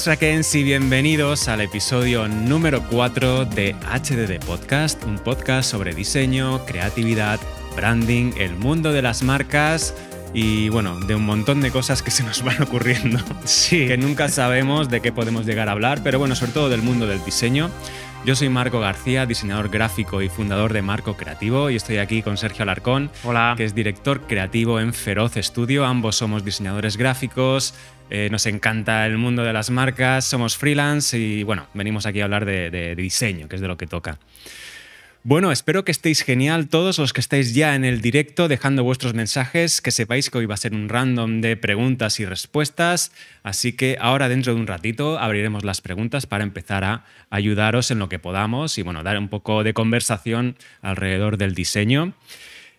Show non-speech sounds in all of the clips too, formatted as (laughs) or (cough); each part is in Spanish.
buenas Rakens y bienvenidos al episodio número 4 de HDD Podcast, un podcast sobre diseño, creatividad, branding, el mundo de las marcas y bueno, de un montón de cosas que se nos van ocurriendo. Sí. Que nunca sabemos de qué podemos llegar a hablar, pero bueno, sobre todo del mundo del diseño. Yo soy Marco García, diseñador gráfico y fundador de Marco Creativo y estoy aquí con Sergio Alarcón, Hola. que es director creativo en Feroz Studio. Ambos somos diseñadores gráficos, eh, nos encanta el mundo de las marcas, somos freelance y bueno, venimos aquí a hablar de, de diseño, que es de lo que toca. Bueno, espero que estéis genial todos los que estáis ya en el directo dejando vuestros mensajes, que sepáis que hoy va a ser un random de preguntas y respuestas, así que ahora dentro de un ratito abriremos las preguntas para empezar a ayudaros en lo que podamos y bueno, dar un poco de conversación alrededor del diseño.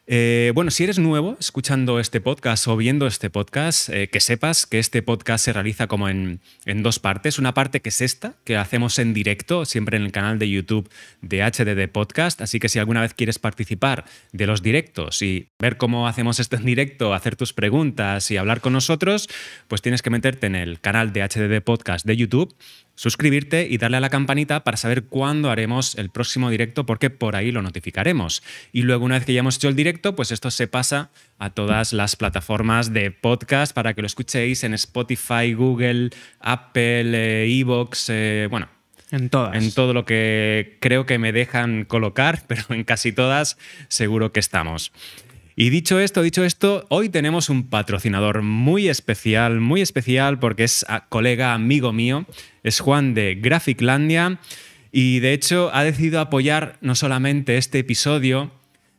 Eh, bueno, si eres nuevo escuchando este podcast o viendo este podcast, eh, que sepas que este podcast se realiza como en, en, dos partes. Una parte que es esta, que hacemos en directo, siempre en el canal de YouTube de HDD Podcast. Así que si alguna vez quieres participar de los directos y ver cómo hacemos esto en directo, hacer tus preguntas y hablar con nosotros, pues tienes que meterte en el canal de HDD Podcast de YouTube suscribirte y darle a la campanita para saber cuándo haremos el próximo directo, porque por ahí lo notificaremos. Y luego, una vez que ya hemos hecho el directo, pues esto se pasa a todas las plataformas de podcast para que lo escuchéis en Spotify, Google, Apple, Evox, eh, bueno. En todas. En todo lo que creo que me dejan colocar, (laughs) pero en casi todas seguro que estamos. Y dicho esto, dicho esto, hoy tenemos un patrocinador muy especial, muy especial porque es colega, amigo mío, es Juan de Graphiclandia y de hecho ha decidido apoyar no solamente este episodio,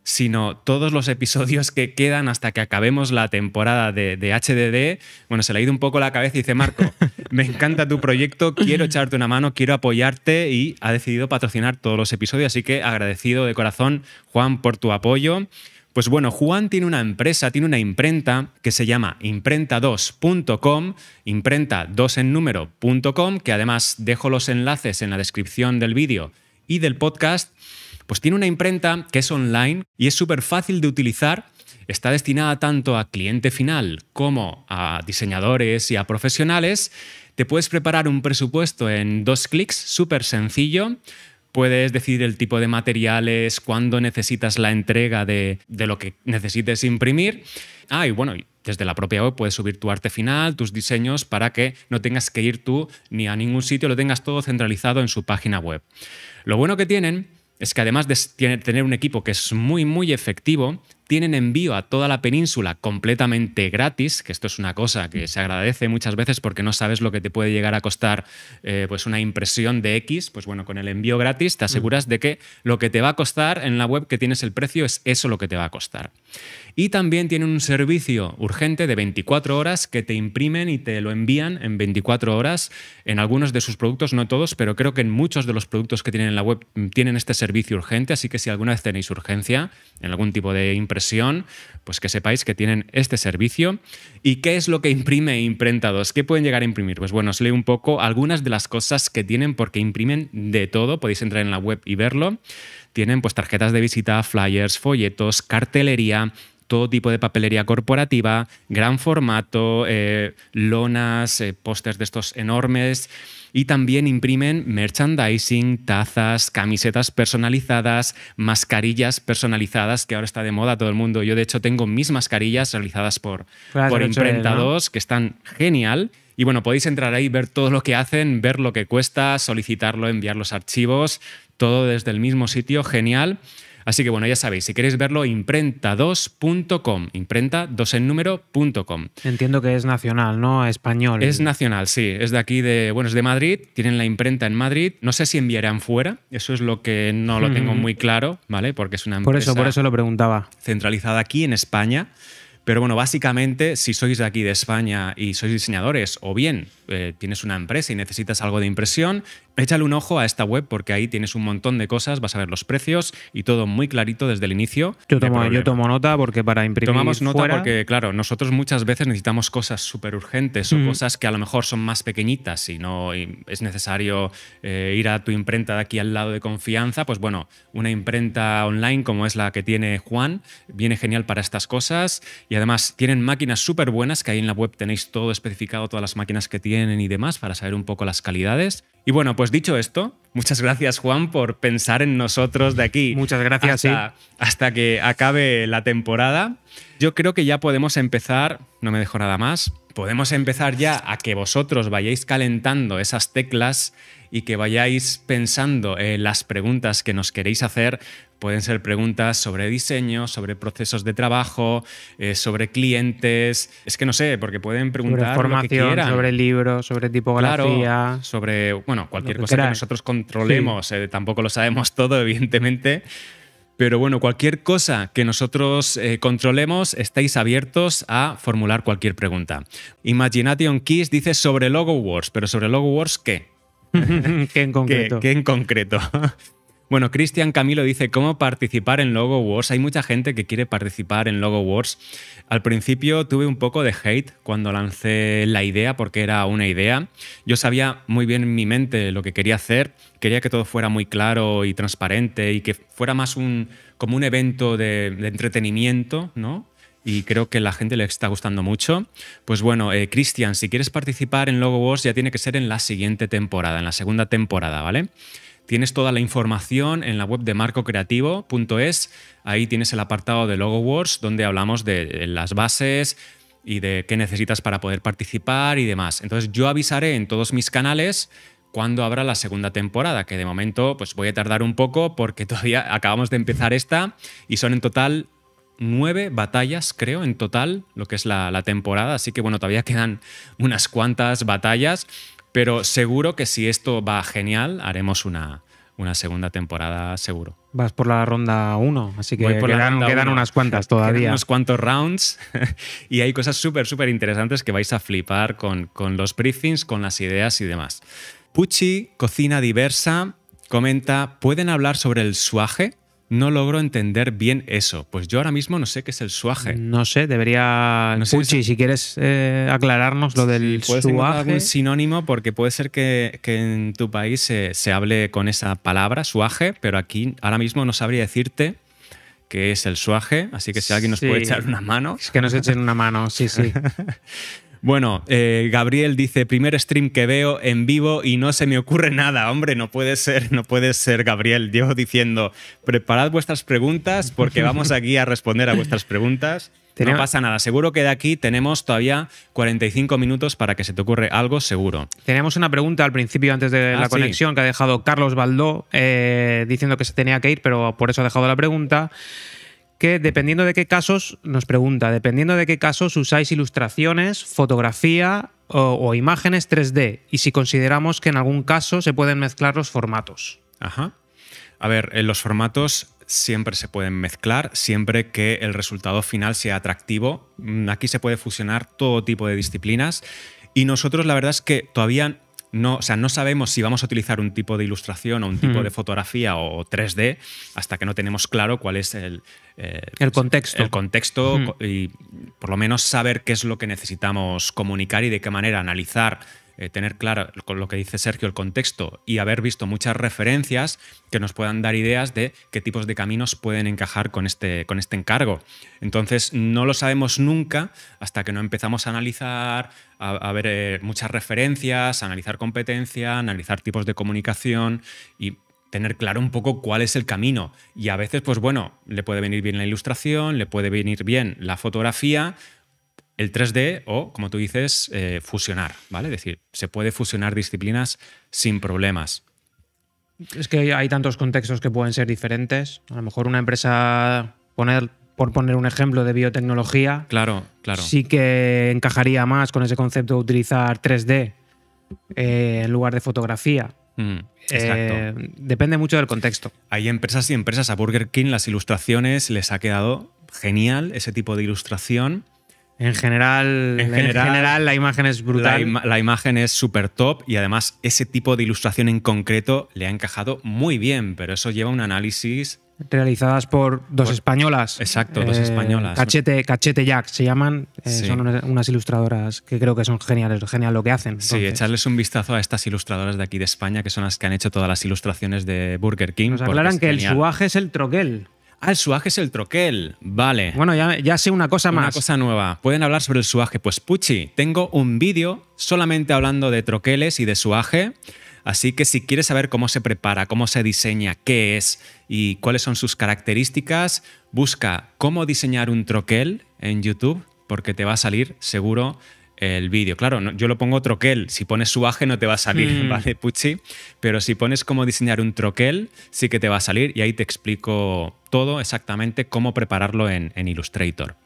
sino todos los episodios que quedan hasta que acabemos la temporada de, de, HDD. Bueno, se le ha ido un poco la cabeza y dice, Marco, (laughs) me encanta tu proyecto, quiero echarte una mano, quiero apoyarte y ha decidido patrocinar todos los episodios, así que agradecido de corazón, Juan, por tu apoyo. Pues bueno, Juan tiene una empresa, tiene una imprenta que se llama imprenta2.com, imprenta2 en número.com, que además dejo los enlaces en la descripción del vídeo y del podcast. Pues tiene una imprenta que es online y es súper fácil de utilizar. Está destinada tanto a cliente final como a diseñadores y a profesionales. Te puedes preparar un presupuesto en dos clics, súper sencillo. Puedes decidir el tipo de materiales, cuándo necesitas la entrega de, de, lo que necesites imprimir. Ah, y bueno, desde la propia web puedes subir tu arte final, tus diseños, para que no tengas que ir tú ni a ningún sitio, lo tengas todo centralizado en su página web. Lo bueno que tienen es que además de tener un equipo que es muy, muy efectivo, tienen envío a toda la península completamente gratis, que esto es una cosa que se agradece muchas veces porque no sabes lo que te puede llegar a costar eh, pues una impresión de X, pues bueno, con el envío gratis te aseguras de que lo que te va a costar en la web que tienes el precio es eso lo que te va a costar. Y también tienen un servicio urgente de 24 horas que te imprimen y te lo envían en 24 horas en algunos de sus productos, no todos, pero creo que en muchos de los productos que tienen en la web tienen este servicio urgente, así que si alguna vez tenéis urgencia en algún tipo de impresión, pues que sepáis que tienen este servicio. ¿Y qué es lo que imprime Imprenta 2? ¿Qué pueden llegar a imprimir? Pues bueno, os leo un poco algunas de las cosas que tienen porque imprimen de todo, podéis entrar en la web y verlo. Tienen pues tarjetas de visita, flyers, folletos, cartelería, todo tipo de papelería corporativa, gran formato, eh, lonas, eh, pósters de estos enormes. Y también imprimen merchandising, tazas, camisetas personalizadas, mascarillas personalizadas, que ahora está de moda todo el mundo. Yo, de hecho, tengo mis mascarillas realizadas por, por Imprenta 2, que están genial. Y bueno, podéis entrar ahí, ver todo lo que hacen, ver lo que cuesta, solicitarlo, enviar los archivos, todo desde el mismo sitio, genial. Así que bueno, ya sabéis, si queréis verlo, imprenta2.com, imprenta2 en número.com. Entiendo que es nacional, ¿no? Español. Es nacional, sí. Es de aquí, de, bueno, es de Madrid, tienen la imprenta en Madrid. No sé si enviarán fuera, eso es lo que no lo tengo muy claro, ¿vale? Porque es una empresa Por eso, por eso lo preguntaba. centralizada aquí en España. Pero bueno, básicamente, si sois de aquí de España y sois diseñadores, o bien eh, tienes una empresa y necesitas algo de impresión, Échale un ojo a esta web porque ahí tienes un montón de cosas, vas a ver los precios y todo muy clarito desde el inicio. Yo tomo, yo tomo nota porque para imprimir Tomamos nota fuera- porque, claro, nosotros muchas veces necesitamos cosas súper urgentes o Mm. cosas que a lo mejor son más pequeñitas y no y es necesario eh, ir a tu imprenta de aquí al lado de confianza. Pues bueno, una imprenta online como es la que tiene Juan viene genial para estas cosas y además tienen máquinas súper buenas que ahí en la web tenéis todo especificado, todas las máquinas que tienen y demás para saber un poco las calidades. Y bueno, pues dicho esto, muchas gracias Juan por pensar en nosotros de aquí. Muchas gracias, hasta, hasta que acabe la temporada. Yo creo que ya podemos empezar, no me dejo nada más, podemos empezar ya a que vosotros vayáis calentando esas teclas y que vayáis pensando en las preguntas que nos queréis hacer. Pueden ser preguntas sobre diseño, sobre procesos de trabajo, eh, sobre clientes. Es que no sé, porque pueden sobre preguntar lo que formación, sobre libros, sobre tipografía. Claro, sobre bueno, cualquier que cosa que nosotros controlemos. eh, tampoco lo sabemos (laughs) todo, evidentemente. Pero bueno, cualquier cosa que nosotros eh, controlemos, estáis abiertos a formular cualquier pregunta. Imagination Keys dice sobre Logo Wars, pero sobre Logo Wars, ¿qué? (laughs) que en concreto. ¿Qué, qué en concreto? (laughs) Bueno, Cristian Camilo dice cómo participar en Logo Wars. Hay mucha gente que quiere participar en Logo Wars. Al principio tuve un poco de hate cuando lancé la idea porque era una idea. Yo sabía muy bien en mi mente lo que quería hacer. Quería que todo fuera muy claro y transparente y que fuera más un como un evento de, entretenimiento, ¿no? y creo que la gente le está gustando mucho. Pues bueno, eh, Cristian, si quieres participar en Logo Wars ya tiene que ser en la siguiente temporada, en la segunda temporada, ¿vale? Tienes toda la información en la web de marcocreativo.es. Ahí tienes el apartado de Logo Wars donde hablamos de las bases y de qué necesitas para poder participar y demás. Entonces yo avisaré en todos mis canales cuando habrá la segunda temporada, que de momento pues voy a tardar un poco porque (laughs) todavía acabamos de empezar esta y son en total nueve batallas, creo, en total, lo que es la temporada. Así que bueno, todavía quedan unas cuantas batallas, pero seguro que si esto va genial, haremos una, una segunda temporada seguro. Vas por la ronda 1, así que por quedan, quedan uno. unas cuantas Quedan todavía. unos cuantos rounds (laughs) y hay cosas súper, súper interesantes que vais a flipar con, con los briefings, con las ideas y demás. Pucci, Cocina Diversa, comenta, ¿pueden hablar sobre el suaje? No logro entender bien eso. Pues yo ahora mismo no sé qué es el suaje. No sé, debería. No sé si quieres eh, aclararnos lo del ¿Puedes suaje. algún sinónimo? Porque puede ser que, que en tu país se, se hable con esa palabra, suaje, pero aquí ahora mismo no sabría decirte qué es el suaje, así que si alguien nos Sí. puede echar una mano. Es que nos echen una mano, sí, sí. (laughs) Bueno, eh, Gabriel dice, primer stream que veo en vivo y no se me ocurre nada. Hombre, no puede ser, no puede ser, Gabriel. Llevo diciendo, preparad vuestras preguntas porque vamos aquí a responder a vuestras preguntas. No pasa nada, seguro que de aquí tenemos todavía 45 minutos para que se te ocurre algo seguro. Teníamos una pregunta al principio, antes de Ah, la sí. conexión, que ha dejado Carlos Baldó eh, diciendo que se tenía que ir, pero por eso ha dejado la pregunta. Que dependiendo de qué casos, nos pregunta, dependiendo de qué casos usáis ilustraciones, fotografía o, imágenes 3D y si consideramos que en algún caso se pueden mezclar los formatos. Ajá. A ver, en los formatos siempre se pueden mezclar, siempre que el resultado final sea atractivo. Mm, Aquí se puede fusionar todo tipo de disciplinas y nosotros la verdad es que todavía no, o sea, no sabemos si vamos a utilizar un tipo de ilustración o un tipo Hmm. de fotografía o 3D hasta que no tenemos claro cuál es el, eh, El contexto. el contexto Hmm. y por lo menos saber qué es lo que necesitamos comunicar y de qué manera analizar, eh, tener claro con lo que dice Sergio el contexto y haber visto muchas referencias que nos puedan dar ideas de qué tipos de caminos pueden encajar con este, con este encargo. Entonces no lo sabemos nunca hasta que no empezamos a analizar, a, ver eh, muchas referencias, a analizar competencia, analizar tipos de comunicación y tener claro un poco cuál es el camino. Y a veces, pues bueno, le puede venir bien la ilustración, le puede venir bien la fotografía, el 3D o, como tú dices, eh, fusionar, ¿vale? Es decir, se puede fusionar disciplinas sin problemas. Es que hay tantos contextos que pueden ser diferentes. A lo mejor una empresa, poner, por poner un ejemplo de biotecnología, Claro, claro. sí que encajaría más con ese concepto de utilizar 3D eh, en lugar de fotografía. Mm, exacto. Eh, depende mucho del contexto. Hay empresas y empresas. A Burger King las ilustraciones les ha quedado genial ese tipo de ilustración. En general, en general, la imagen es brutal. La, la imagen es súper top y además ese tipo de ilustración en concreto le ha encajado muy bien, pero eso lleva un análisis realizadas por dos españolas. Exacto, dos eh, españolas. Cachete, Cachete Jack se llaman. Eh, son unas, ilustradoras que creo que son geniales, genial lo que hacen. Sí, echarles un vistazo a estas ilustradoras de aquí de España, que son las que han hecho todas las ilustraciones de Burger King. Nos aclaran que el suaje es el troquel. Ah, el suaje es el troquel. Vale. Bueno, ya, ya sé una cosa más. Una cosa nueva. Pueden hablar sobre el suaje. Pues Puchi, tengo un vídeo solamente hablando de troqueles y de suaje. Así que si quieres saber cómo se prepara, cómo se diseña, qué es y cuáles son sus características, busca cómo diseñar un troquel en YouTube porque te va a salir seguro el vídeo. Claro, yo lo pongo troquel, si pones suaje no te va a salir, (laughs) mm. ¿vale, Pucci? Pero si pones cómo diseñar un troquel, sí que te va a salir y ahí te explico todo exactamente cómo prepararlo en Illustrator.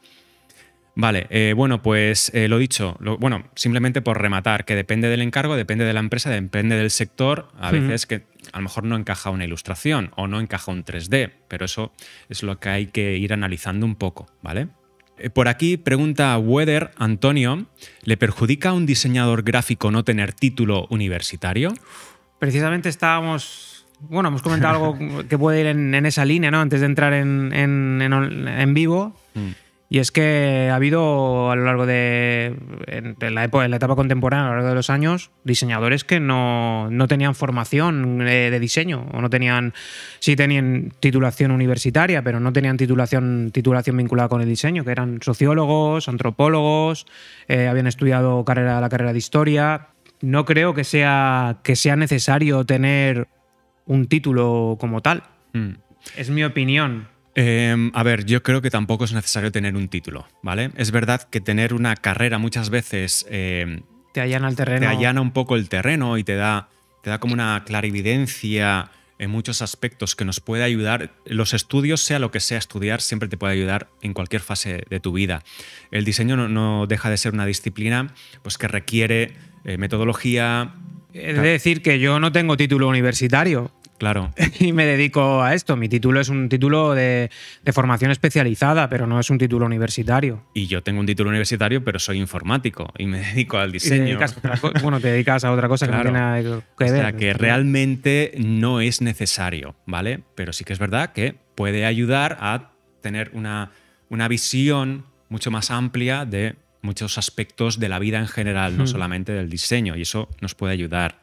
Vale, eh, bueno, pues eh, lo dicho, bueno, simplemente por rematar, que depende del encargo, depende de la empresa, depende del sector, a veces que a lo mejor no encaja una ilustración o no encaja un 3D, pero eso es lo que hay que ir analizando un poco, ¿vale? Eh, por aquí pregunta Weather Antonio, ¿le perjudica a un diseñador gráfico no tener título universitario? Precisamente estábamos bueno, hemos comentado algo (laughs) que puede ir en, esa línea, ¿no? Antes de entrar en, en, vivo. Mm. Y es que ha habido a lo largo de en la, en la etapa contemporánea, a lo largo de los años, diseñadores que no, tenían formación de, diseño o no tenían, sí tenían titulación universitaria, pero no tenían titulación, titulación vinculada con el diseño, que eran sociólogos, antropólogos, eh, habían estudiado carrera, la carrera de historia. No creo que sea, que sea necesario tener un título como tal. Mm. Es mi opinión. Em, a ver, yo creo que tampoco es necesario tener un título, ¿vale? Es verdad que tener una carrera muchas veces... Em, te allana el terreno. Te allana un poco el terreno y te da, te da como una clarividencia en muchos aspectos que nos puede ayudar. Los estudios, sea lo que sea estudiar, siempre te puede ayudar en cualquier fase de tu vida. El diseño no, deja de ser una disciplina pues, que requiere eh, metodología. He de decir que yo no tengo título universitario. Claro. (laughs) Y me dedico a esto. Mi título es un título de, formación especializada, pero no es un título universitario. Y yo tengo un título universitario, pero soy informático y me (laughs) dedico al diseño. bueno, te dedicas a otra cosa que no tiene nada que ver. O sea, que realmente no es necesario, ¿vale? Pero sí que es verdad que puede ayudar a tener una, una visión mucho más amplia de muchos aspectos de la vida en general, no hmm. solamente del diseño, y eso nos puede ayudar.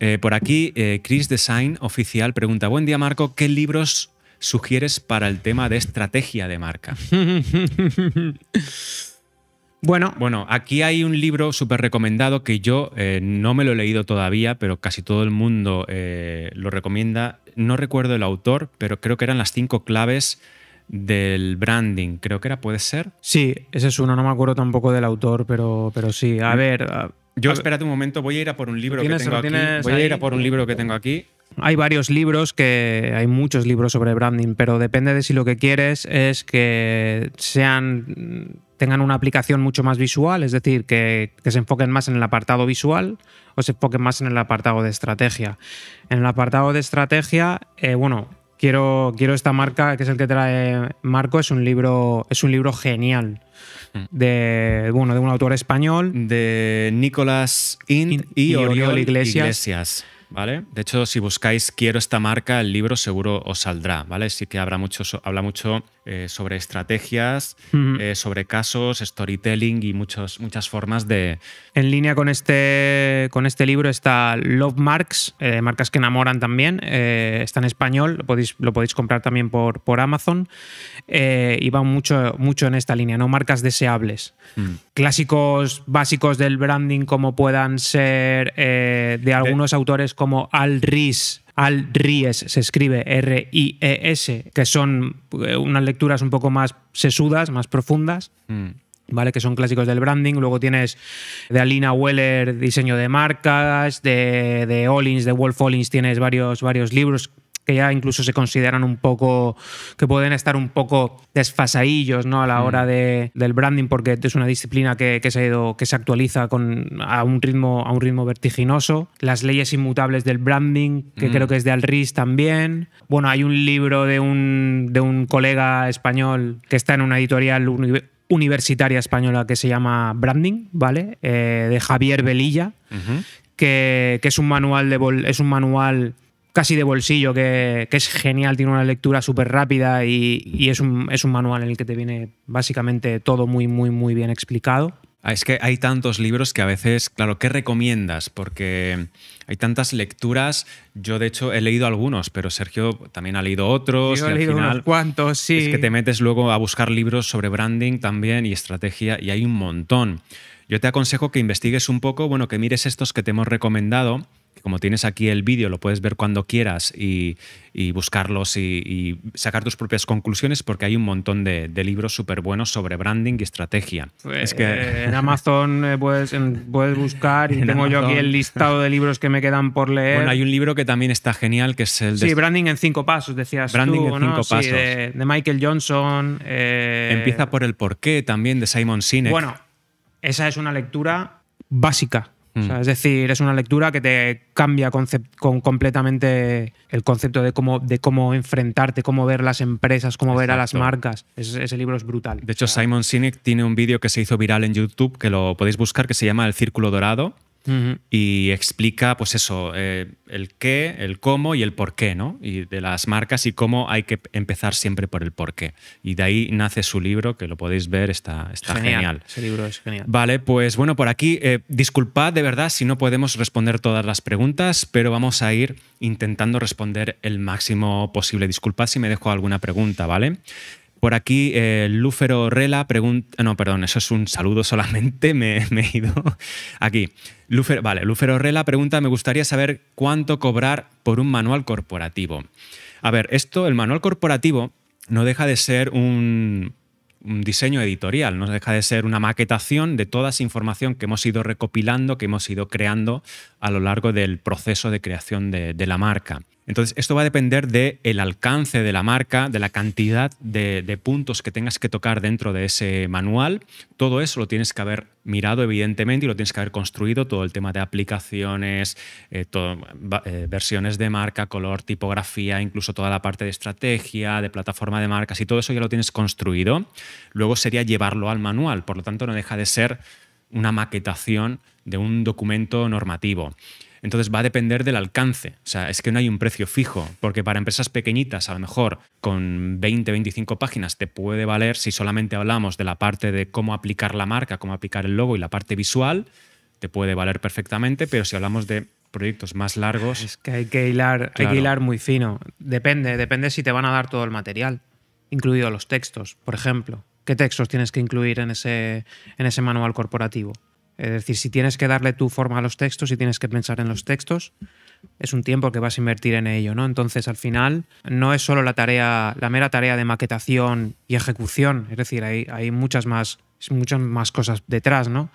Eh, por aquí, eh, Chris Design Oficial pregunta, buen día Marco, ¿qué libros sugieres para el tema de estrategia de marca? (laughs) Bueno. Bueno, aquí hay un libro súper recomendado que yo eh, no me lo he leído todavía, pero casi todo el mundo lo recomienda. No recuerdo el autor, pero creo que eran las cinco claves del branding. Creo que era, ¿puede ser? Sí, ese es uno. No me acuerdo tampoco del autor, pero, pero sí. A mm. ver, yo, espérate un momento, voy a ir a por un libro que tengo aquí. Voy a ir a por un libro que tengo aquí. Hay varios libros que hay muchos libros sobre branding, pero depende de si lo que quieres es que sean tengan una aplicación mucho más visual, es decir, que, se enfoquen más en el apartado visual o se enfoquen más en el apartado de estrategia. En el apartado de estrategia, eh, bueno, quiero, quiero esta marca, que es el que trae Marco, es un libro, es un libro genial de, bueno, de un autor español. De Nicolás Int y, Oriol, Iglesias. ¿Vale? De hecho, si buscáis Quiero esta marca, el libro seguro os saldrá, ¿vale? Sí que habrá mucho, habla mucho eh, sobre estrategias, eh, sobre casos, storytelling y muchos, muchas formas de... En línea con este, con este libro está Love Marks, eh, marcas que enamoran también, está en español, lo podéis, lo podéis comprar también por, por Amazon y va mucho, mucho en esta línea, ¿no? Marcas deseables. Mm. Clásicos básicos del branding como puedan ser de algunos autores como Al Ries, al Ries se escribe R-I-E-S, que son eh, unas lecturas un poco más sesudas, más profundas. Mm. ¿Vale? Que son clásicos del branding. Luego tienes de Alina Weller, diseño de marcas, de, de Ollins, de Wolf Ollins, tienes varios, varios libros que ya incluso se consideran un poco, que pueden estar un poco desfasadillos ¿no? a la hora mm. de, del branding, porque es una disciplina que, se, ha ido, que se actualiza con, a, un ritmo, a un ritmo vertiginoso. Las leyes inmutables del branding, que mm. creo que es de Alris también. Bueno, hay un libro de un, de un colega español que está en una editorial universitaria española que se llama Branding, ¿vale? Eh, de Javier Velilla, que, es un manual de es un manual casi de bolsillo que, es genial, tiene una lectura súper rápida y, es, un, es un manual en el que te viene básicamente todo muy, muy, muy bien explicado. Ah, es que hay tantos libros que a veces, claro, ¿qué recomiendas? Porque hay tantas lecturas. Yo, de hecho, he leído algunos, pero Sergio también ha leído otros. Yo he leído unos cuantos, sí. Es que te metes luego a buscar libros sobre branding también y estrategia, y hay un montón. Yo te aconsejo que investigues un poco, bueno, que mires estos que te hemos recomendado como tienes aquí el vídeo, lo puedes ver cuando quieras y, buscarlos y, sacar tus propias conclusiones porque hay un montón de, libros súper buenos sobre branding y estrategia. Pues, es que... Eh, en Amazon eh, puedes, buscar y tengo yo aquí el listado de libros que me quedan por leer. Bueno, hay un libro que también está genial que es el de... Sí, Branding en cinco pasos, decías Branding en cinco pasos. de, Michael Johnson. Eh, Empieza por el porqué también de Simon Sinek. Bueno, esa es una lectura básica Mm. es decir, es una lectura que te cambia con completamente el concepto de cómo, de cómo enfrentarte, cómo ver las empresas, cómo ver a las marcas. ese libro es brutal. De hecho, Simon Sinek tiene un vídeo que se hizo viral en YouTube, que lo podéis buscar, que se llama El Círculo Dorado y explica, pues eso, eh, el qué, el cómo y el por qué, ¿no? Y de las marcas y cómo hay que empezar siempre por el por qué. Y de ahí nace su libro, que lo podéis ver, está, está genial, Ese libro es genial. Vale, pues bueno, por aquí, eh, disculpad de verdad si no podemos responder todas las preguntas, pero vamos a ir intentando responder el máximo posible. Disculpad si me dejo alguna pregunta, ¿vale? Por aquí, eh, Lúfero Rela pregunta. No, perdón, eso es un saludo solamente, (laughs) me, he ido. Aquí. Lúfero, vale, Lúfero Rela pregunta: Me gustaría saber cuánto cobrar por un manual corporativo. A ver, esto, el manual corporativo, no deja de ser un, diseño editorial, no deja de ser una maquetación de toda esa información que hemos ido recopilando, que hemos ido creando a lo largo del proceso de creación de la marca. Entonces, esto va a depender del alcance de la marca, de la cantidad de, puntos que tengas que tocar dentro de ese manual. Todo eso lo tienes que haber mirado, evidentemente, y lo tienes que haber construido. Todo el tema de aplicaciones, eh, eh, versiones de marca, color, tipografía, incluso toda la parte de estrategia, de plataforma de marcas, y todo eso ya lo tienes construido. Luego sería llevarlo al manual. Por lo tanto, no deja de ser una maquetación de un documento normativo. Entonces va a depender del alcance. O sea, es que no hay un precio fijo, porque para empresas pequeñitas, a lo mejor con 20, 25 páginas, te puede valer si solamente hablamos de la parte de cómo aplicar la marca, cómo aplicar el logo y la parte visual, te puede valer perfectamente, pero si hablamos de proyectos más largos... Es que hay que hilar, hay que hilar muy fino. Depende, depende si te van a dar todo el material, incluido los textos, por ejemplo. ¿Qué textos tienes que incluir en ese, en ese manual corporativo? Es decir, si tienes que darle tu forma a los textos, si tienes que pensar en los textos, es un tiempo que vas a invertir en ello, ¿no? Entonces, al final, no es solo la tarea, la mera tarea de maquetación y ejecución, es decir, hay, hay muchas más, muchas más cosas detrás, ¿no?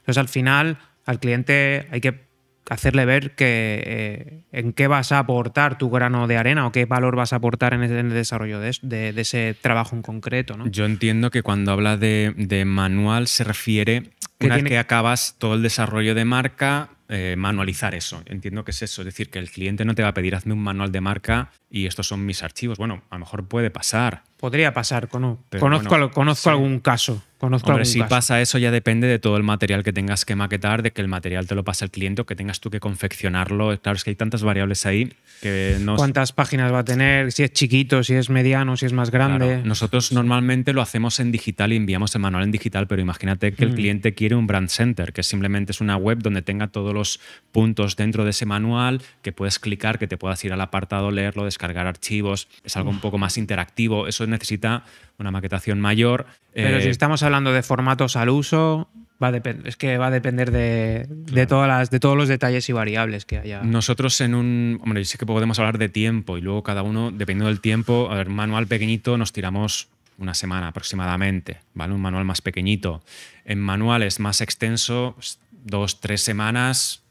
Entonces, al final, al cliente hay que hacerle ver que eh, en qué vas a aportar tu grano de arena o qué valor vas a aportar en el, desarrollo de, ese trabajo en concreto. ¿no? Yo entiendo que cuando habla de, de manual se refiere una vez que acabas todo el desarrollo de marca, eh, manualizar eso. Entiendo que es eso, es decir, que el cliente no te va a pedir hazme un manual de marca y estos son mis archivos. Bueno, a lo mejor puede pasar. Podría pasar, conozco, conozco algún caso. Conozco Hombre, si pasa eso ya depende de todo el material que tengas que maquetar, de que el material te lo pase el cliente o que tengas tú que confeccionarlo. Claro, es que hay tantas variables ahí que no... ¿Cuántas páginas va a tener? Si es chiquito, si es mediano, si es más grande. Nosotros normalmente lo hacemos en digital y enviamos el manual en digital, pero imagínate que el mm. cliente quiere un brand center, que simplemente es una web donde tenga todos los puntos dentro de ese manual, que puedes clicar, que te puedas ir al apartado, leerlo, descargar archivos. Es algo un poco más interactivo. Eso necesita una maquetación mayor. Pero si eh, estamos hablando de formatos al uso, va es que va a depender de, todas las, de todos los detalles y variables que haya. Nosotros en un. Hombre, sé que podemos hablar de tiempo y luego cada uno, dependiendo del tiempo, a ver, manual pequeñito nos tiramos una semana aproximadamente, ¿vale? Un manual más pequeñito. En manuales más extensos, dos, tres semanas,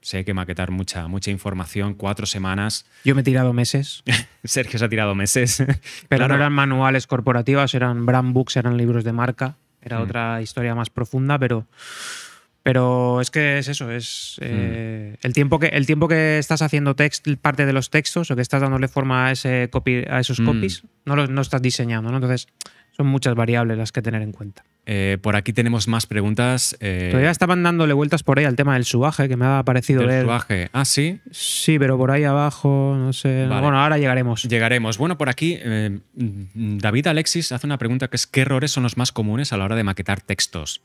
sé que maquetar mucha, mucha información, cuatro semanas. Yo me he tirado meses. (laughs) Sergio se ha tirado meses. Pero no eran manuales corporativos, eran brand books, eran libros de marca. Era mm. otra historia más profunda, pero, pero es que es eso, es eh, mm. el, tiempo que, el tiempo que estás haciendo text, parte de los textos o que estás dándole forma a, ese copy, a esos mm. copies, no, no estás diseñando, ¿no? Entonces son muchas variables las que tener en cuenta. Eh, por aquí tenemos más preguntas. eh, Todavía estaban dándole vueltas por ahí al tema del suaje, que me ha parecido ver. suaje. Ah, sí. Sí, pero por ahí abajo, no sé. Vale. Bueno, ahora llegaremos. Llegaremos. Bueno, por aquí eh, David Alexis hace una pregunta que es ¿qué errores son los más comunes a la hora de maquetar textos?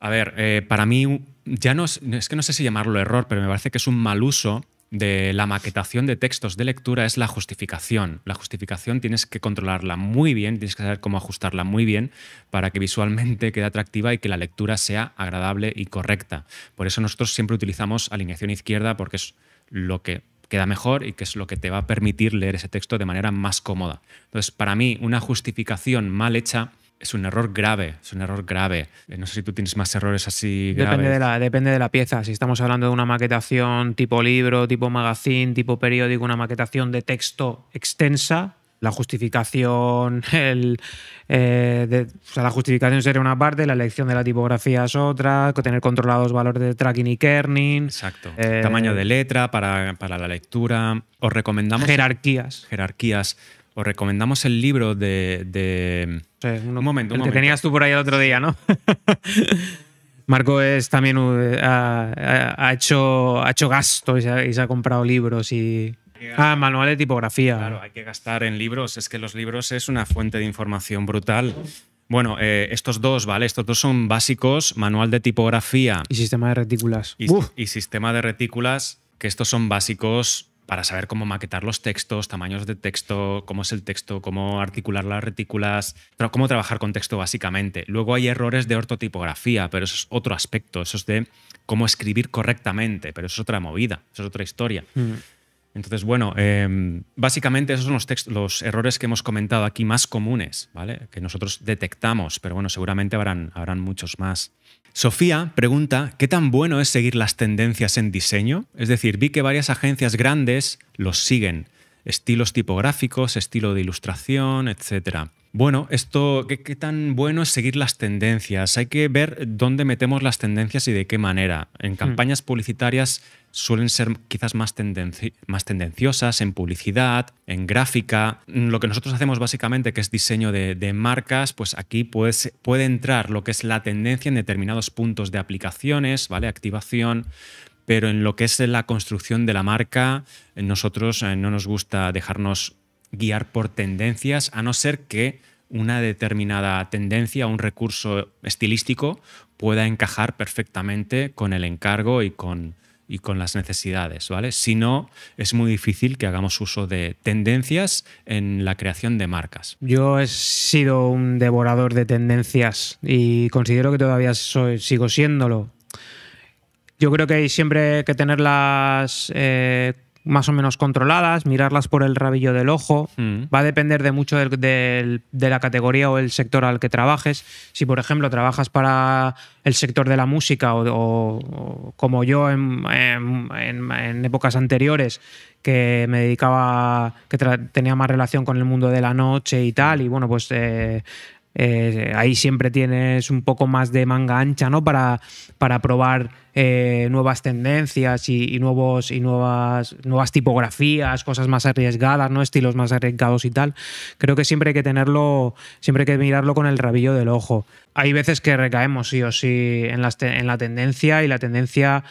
A ver, para mí ya no es, es que no sé si llamarlo error, pero me parece que es un mal uso de la maquetación de textos de lectura es la justificación. La justificación tienes que controlarla muy bien, tienes que saber cómo ajustarla muy bien para que visualmente quede atractiva y que la lectura sea agradable y correcta. Por eso nosotros siempre utilizamos alineación izquierda porque es lo que queda mejor y que es lo que te va a permitir leer ese texto de manera más cómoda. Entonces, para mí, una justificación mal hecha es un error grave, es un error grave. Eh, No sé si tú tienes más errores así graves. Depende de, la, depende de la pieza. Si estamos hablando de una maquetación tipo libro, tipo magazine, tipo periódico, una maquetación de texto extensa, la justificación, (laughs) el, eh, de- o sea, la justificación sería una parte, la elección de la tipografía es otra, tener controlados valores de tracking y kerning, Exacto. Eh, Tamaño de letra para, para la lectura. Os recomendamos jerarquías. jerarquías. Os recomendamos el libro de. uno- Un momento, el que tenías tú por ahí el otro día, ¿no? (laughs) Marco es también uh, ha, hecho, ha hecho gasto y se ha, y se ha comprado libros y. Ah, manual de tipografía. Claro, hay que gastar en libros. Es que los libros es una fuente de información brutal. Bueno, eh, estos dos, ¿vale? Estos dos son básicos: manual de tipografía Y sistema de retículas. y sistema de retículas, que estos son básicos para saber cómo maquetar los textos, tamaños de texto, cómo es el texto, cómo articular las retículas, cómo trabajar con texto básicamente. Luego hay errores de ortotipografía, pero eso es otro aspecto, eso es de cómo escribir correctamente, pero eso es otra movida, eso es otra historia. mm. Entonces, bueno, eh, básicamente esos son los, text- los errores que hemos comentado aquí más comunes, ¿vale? Que nosotros detectamos, pero bueno, seguramente habrán, habrán muchos más. Sofía pregunta, ¿qué tan bueno es seguir las tendencias en diseño? Es decir, vi que varias agencias grandes los siguen, estilos tipográficos, estilo de ilustración, etc. Bueno, esto, ¿qué, qué tan bueno es seguir las tendencias? Hay que ver dónde metemos las tendencias y de qué manera. En campañas publicitarias suelen ser quizás más, más tendenciosas en publicidad, en gráfica. Lo que nosotros hacemos básicamente, que es diseño de, de marcas, pues aquí pues, puede entrar lo que es la tendencia en determinados puntos de aplicaciones, ¿vale? Activación. Pero en lo que es la construcción de la marca, eh, nosotros eh, no nos gusta dejarnos guiar por tendencias, a no ser que una determinada tendencia, un recurso estilístico, pueda encajar perfectamente con el encargo y con, y con las necesidades, ¿vale? Si no, es muy difícil que hagamos uso de tendencias en la creación de marcas. Yo he sido un devorador de tendencias y considero que todavía soy, sigo siéndolo. Yo creo que hay siempre que tenerlas eh, más o menos controladas, mirarlas por el rabillo del ojo. Mm. Va a depender de mucho del- del- de la categoría o el sector al que trabajes. Si, por ejemplo, trabajas para el sector de la música o, o- o como yo en, en- en- en épocas anteriores, que me dedicaba, que tenía más relación con el mundo de la noche y tal, y bueno, pues eh, eh, ahí siempre tienes un poco más de manga ancha, ¿no? Para, para probar eh, nuevas tendencias y, nuevos, y nuevas, nuevas tipografías, cosas más arriesgadas, ¿no? Estilos más arriesgados y tal. Creo que siempre hay que tenerlo, siempre hay que mirarlo con el rabillo del ojo. Hay veces que recaemos sí o sí en, en la tendencia y la tendencia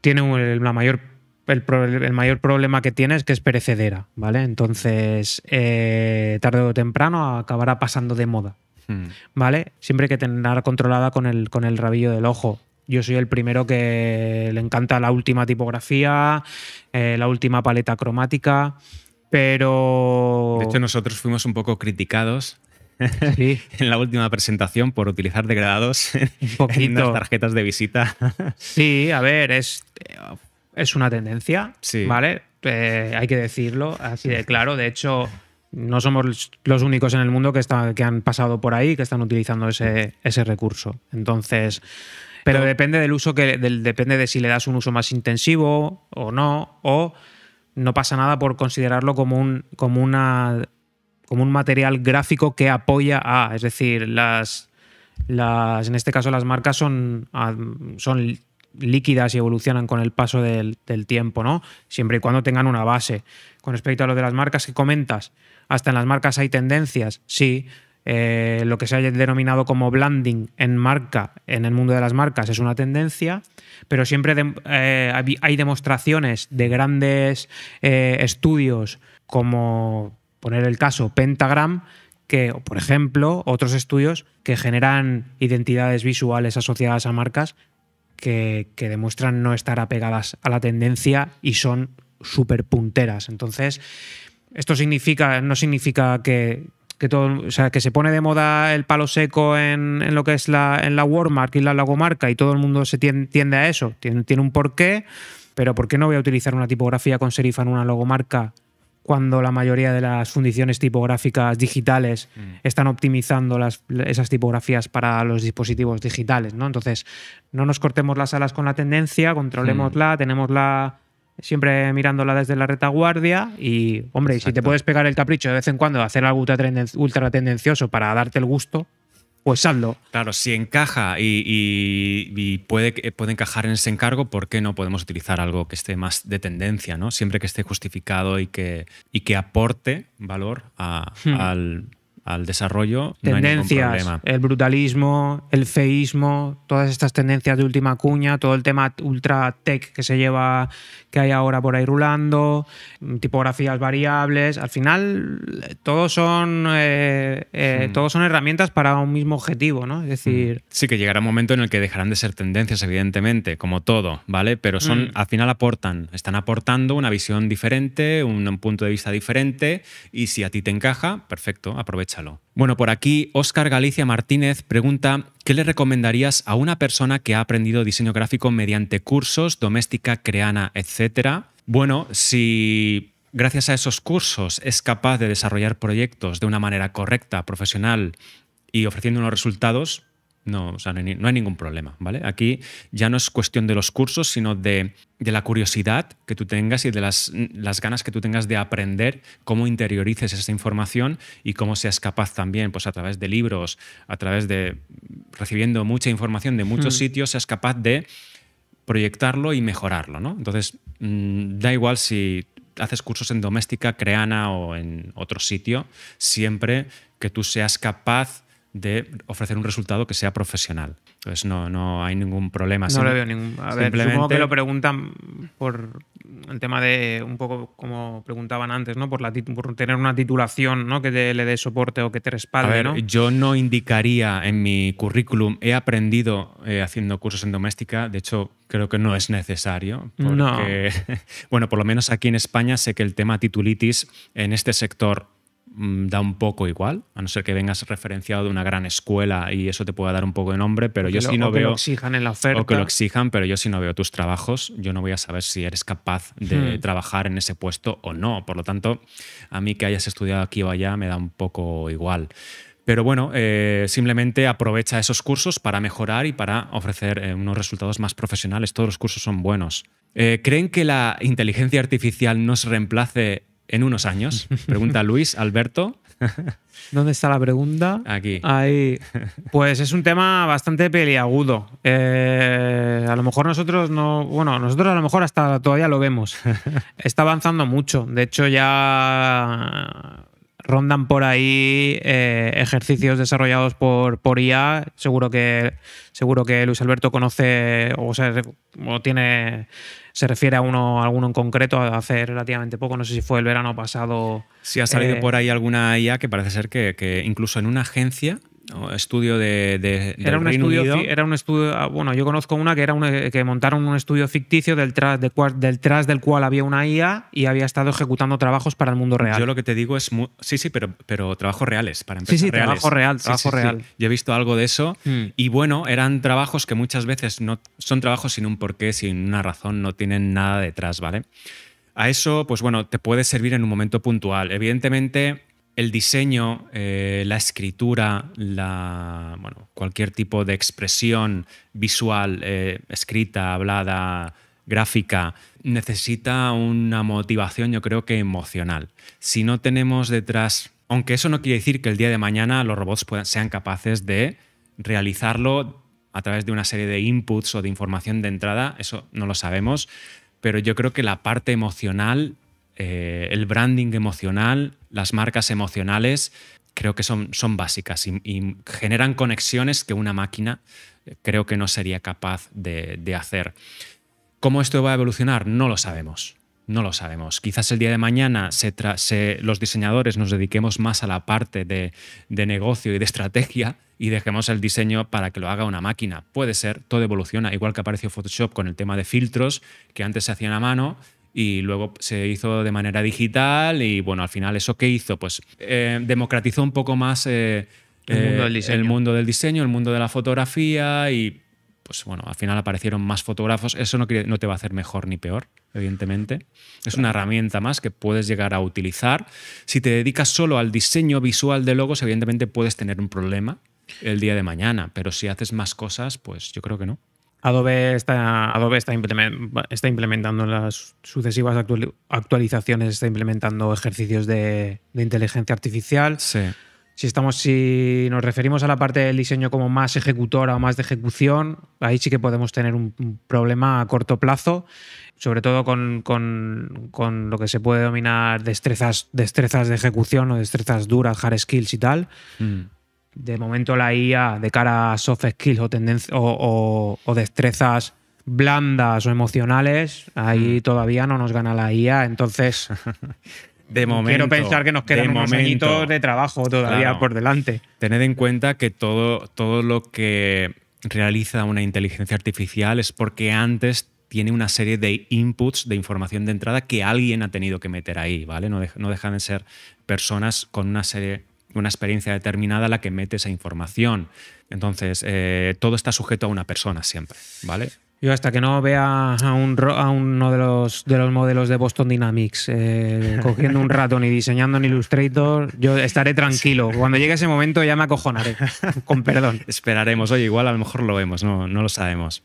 tiene la mayor el mayor problema que tiene es que es perecedera, ¿vale? Entonces, eh, tarde o temprano acabará pasando de moda, Mm. ¿vale? Siempre hay que tenerla controlada con el, con el rabillo del ojo. Yo soy el primero que le encanta la última tipografía, eh, la última paleta cromática, pero... De hecho, nosotros fuimos un poco criticados (laughs) sí, (laughs) en la última presentación por utilizar degradados (laughs) un en las tarjetas de visita. Sí, a ver, es, es una tendencia, Sí. ¿vale? Eh, hay que decirlo así de claro. De hecho, no somos los únicos en el mundo que, está- que han pasado por ahí, que están utilizando ese, ese recurso. Entonces, pero depende del uso que del- depende de si le das un uso más intensivo o no, o no pasa nada por considerarlo como un, como una como un material gráfico que apoya a, es decir, las, las en este caso las marcas son, son líquidas y evolucionan con el paso del, del tiempo, ¿no? Siempre y cuando tengan una base. Con respecto a lo de las marcas que comentas, hasta en las marcas hay tendencias, sí. eh, lo que se haya denominado como blending en marca, en el mundo de las marcas, es una tendencia, pero siempre eh, hay demostraciones de grandes eh, estudios como poner el caso Pentagram, que, por ejemplo, otros estudios que generan identidades visuales asociadas a marcas que, demuestran no estar apegadas a la tendencia y son súper punteras. Entonces, esto significa, no significa que, todo, o sea, que se pone de moda el palo seco en, lo que es la, en la Walmart y la logomarca y todo el mundo se tiende, a eso. Tiene, tiene, un porqué, pero ¿por qué no voy a utilizar una tipografía con serifa en una logomarca cuando la mayoría de las fundiciones tipográficas digitales mm. están optimizando las, esas tipografías para los dispositivos digitales, ¿no? Entonces, no nos cortemos las alas con la tendencia, controlémosla, mm. tenemosla siempre mirándola desde la retaguardia y, hombre, si te puedes pegar el capricho de vez en cuando de hacer algo ultra tendencioso para darte el gusto, pues saldo. Claro, si encaja y, puede, puede, encajar en ese encargo, ¿por qué no podemos utilizar algo que esté más de tendencia, ¿no? Siempre que esté justificado y que, y que aporte valor hmm. al, al desarrollo. Tendencias, el brutalismo, el feísmo, todas estas tendencias de última cuña, todo el tema ultra tech que se lleva, que hay ahora por ahí rulando, tipografías variables. Al final, todos son, eh, eh, todos son herramientas para un mismo objetivo, ¿no? Es decir. Hmm. Sí, que llegará un momento en el que dejarán de ser tendencias, evidentemente, como todo, ¿vale? Pero son, hmm. al final aportan, están aportando una visión diferente, un punto de vista diferente, y si a ti te encaja, perfecto, aprovecha bueno, por aquí Óscar Galicia Martínez pregunta, ¿qué le recomendarías a una persona que ha aprendido diseño gráfico mediante cursos, doméstica, creana, etcétera? Bueno, si gracias a esos cursos es capaz de desarrollar proyectos de una manera correcta, profesional y ofreciendo unos resultados, no, o sea, no, hay, ningún problema, ¿vale? Aquí ya no es cuestión de los cursos, sino de, la curiosidad que tú tengas y de las, las, ganas que tú tengas de aprender cómo interiorices esa información y cómo seas capaz también, pues a través de libros, a través de recibiendo mucha información de muchos hmm. sitios, seas capaz de proyectarlo y mejorarlo, ¿no? Entonces, mm, da igual si haces cursos en doméstica, creana o en otro sitio, siempre que tú seas capaz de ofrecer un resultado que sea profesional. Entonces no, no hay ningún problema. No le veo ningún. A ver, supongo que lo preguntan por el tema de un poco como preguntaban antes, ¿no? Por, la, por tener una titulación ¿no? que le dé soporte o que te respalde. A ver, yo no indicaría en mi currículum, he aprendido eh, haciendo cursos en doméstica, de hecho creo que no es necesario. Porque, (laughs) bueno, por lo menos aquí en España sé que el tema titulitis en este sector da un poco igual, a no ser que vengas referenciado de una gran escuela y eso te pueda dar un poco de nombre, pero yo sí no veo... que lo exijan en la oferta. O que lo exijan, pero yo sí no veo tus trabajos, yo no voy a saber si eres capaz de hmm. trabajar en ese puesto o no. Por lo tanto, a mí que hayas estudiado aquí o allá me da un poco igual. Pero bueno, eh, simplemente aprovecha esos cursos para mejorar y para ofrecer eh, unos resultados más profesionales. Todos los cursos son buenos. Eh, ¿Creen que la inteligencia artificial nos reemplace en unos años? (laughs) Pregunta Luis Alberto. ¿Dónde está la pregunta? Aquí. Ahí. Pues es un tema bastante peliagudo. Eh, a lo mejor nosotros no. Bueno, nosotros a lo mejor hasta todavía lo vemos. (laughs) Está avanzando mucho. De hecho, ya rondan por ahí eh, ejercicios desarrollados por, por IA. Seguro que, seguro que Luis Alberto conoce o, o tiene se refiere a uno alguno en concreto hace relativamente poco, no sé si fue el verano pasado. Sí, ha salido eh, por ahí alguna IA que parece ser que, incluso en una agencia estudio de, era un estudio era un estudio ah, bueno yo conozco una que era que montaron un estudio ficticio del tras, del tras del cual había una IA y había estado ejecutando trabajos para el mundo real. Yo lo que te digo es sí sí pero pero trabajos reales para empezar sí sí reales. trabajo real trabajo real. Yo he visto algo de eso hmm. y bueno eran trabajos que muchas veces no son trabajos sin un porqué sin una razón no tienen nada detrás vale a eso pues bueno te puede servir en un momento puntual. Evidentemente el diseño, eh, la escritura, cualquier tipo de expresión visual, eh, escrita, hablada, gráfica, necesita una motivación, yo creo que emocional. Si no tenemos detrás, aunque eso no quiere decir que el día de mañana los robots sean capaces de realizarlo a través de una serie de inputs o de información de entrada, eso no lo sabemos, pero yo creo que la parte emocional eh, el branding emocional, las marcas emocionales, creo que son, son básicas y, generan conexiones que una máquina eh, creo que no sería capaz de, de hacer. ¿Cómo esto va a evolucionar? No lo sabemos. No lo sabemos. Quizás el día de mañana los diseñadores nos dediquemos más a la parte de, de, negocio y de estrategia y dejemos el diseño para que lo haga una máquina. Puede ser, todo evoluciona, igual que apareció Photoshop con el tema de filtros, que antes se hacían a mano y luego se hizo de manera digital y bueno, al final eso que hizo, pues eh, democratizó un poco más eh, el, mundo eh, el mundo del diseño, el mundo de la fotografía y pues bueno, al final aparecieron más fotógrafos. Eso no, no, te va a hacer mejor ni peor, evidentemente. Es una herramienta más que puedes llegar a utilizar. Si te dedicas solo al diseño visual de logos, evidentemente puedes tener un problema el día de mañana, pero si haces más cosas, pues yo creo que no. Adobe está, Adobe está, está implementando las sucesivas actualizaciones, está implementando ejercicios de, de inteligencia artificial. Sí si estamos, si nos referimos a la parte del diseño como más ejecutora o más de ejecución, ahí sí que podemos tener un, problema a corto plazo, sobre todo con, con, con, lo que se puede denominar destrezas, destrezas de ejecución o destrezas duras, hard skills y tal. Mm. De momento la IA de cara a soft skills o, o, o, destrezas blandas o emocionales, ahí mm. todavía no nos gana la IA, entonces (laughs) De momento. Quiero pensar que nos quedan unos añitos de trabajo todavía por delante. Tened en cuenta que todo, todo lo que realiza una inteligencia artificial es porque antes tiene una serie de inputs de información de entrada que alguien ha tenido que meter ahí, ¿vale? No, no dejan de ser personas con una serie, una experiencia determinada la que mete esa información. Entonces, eh, todo está sujeto a una persona siempre, ¿vale? Yo hasta que no vea a, un, a uno de los, de los modelos de Boston Dynamics eh, (laughs) cogiendo un ratón y diseñando en Illustrator, yo estaré tranquilo. Cuando llegue ese momento ya me acojonaré, (laughs) con perdón. Esperaremos. Oye, igual a lo mejor lo vemos, no, no lo sabemos.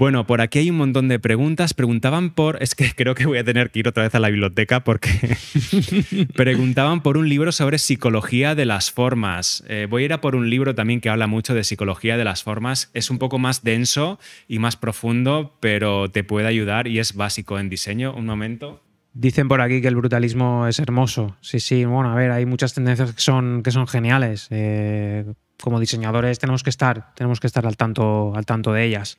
Bueno, por aquí hay un montón de preguntas. Preguntaban por. Es que creo que voy a tener que ir otra vez a la biblioteca porque. (laughs) preguntaban por un libro sobre psicología de las formas. Eh, voy a ir a por un libro también que habla mucho de psicología de las formas. Es un poco más denso y más profundo, pero te puede ayudar y es básico en diseño. Un momento. Dicen por aquí que el brutalismo es hermoso. Sí, sí, bueno, a ver, hay muchas tendencias que son, que son geniales. Eh, como diseñadores tenemos que estar, tenemos que estar al tanto, al tanto de ellas.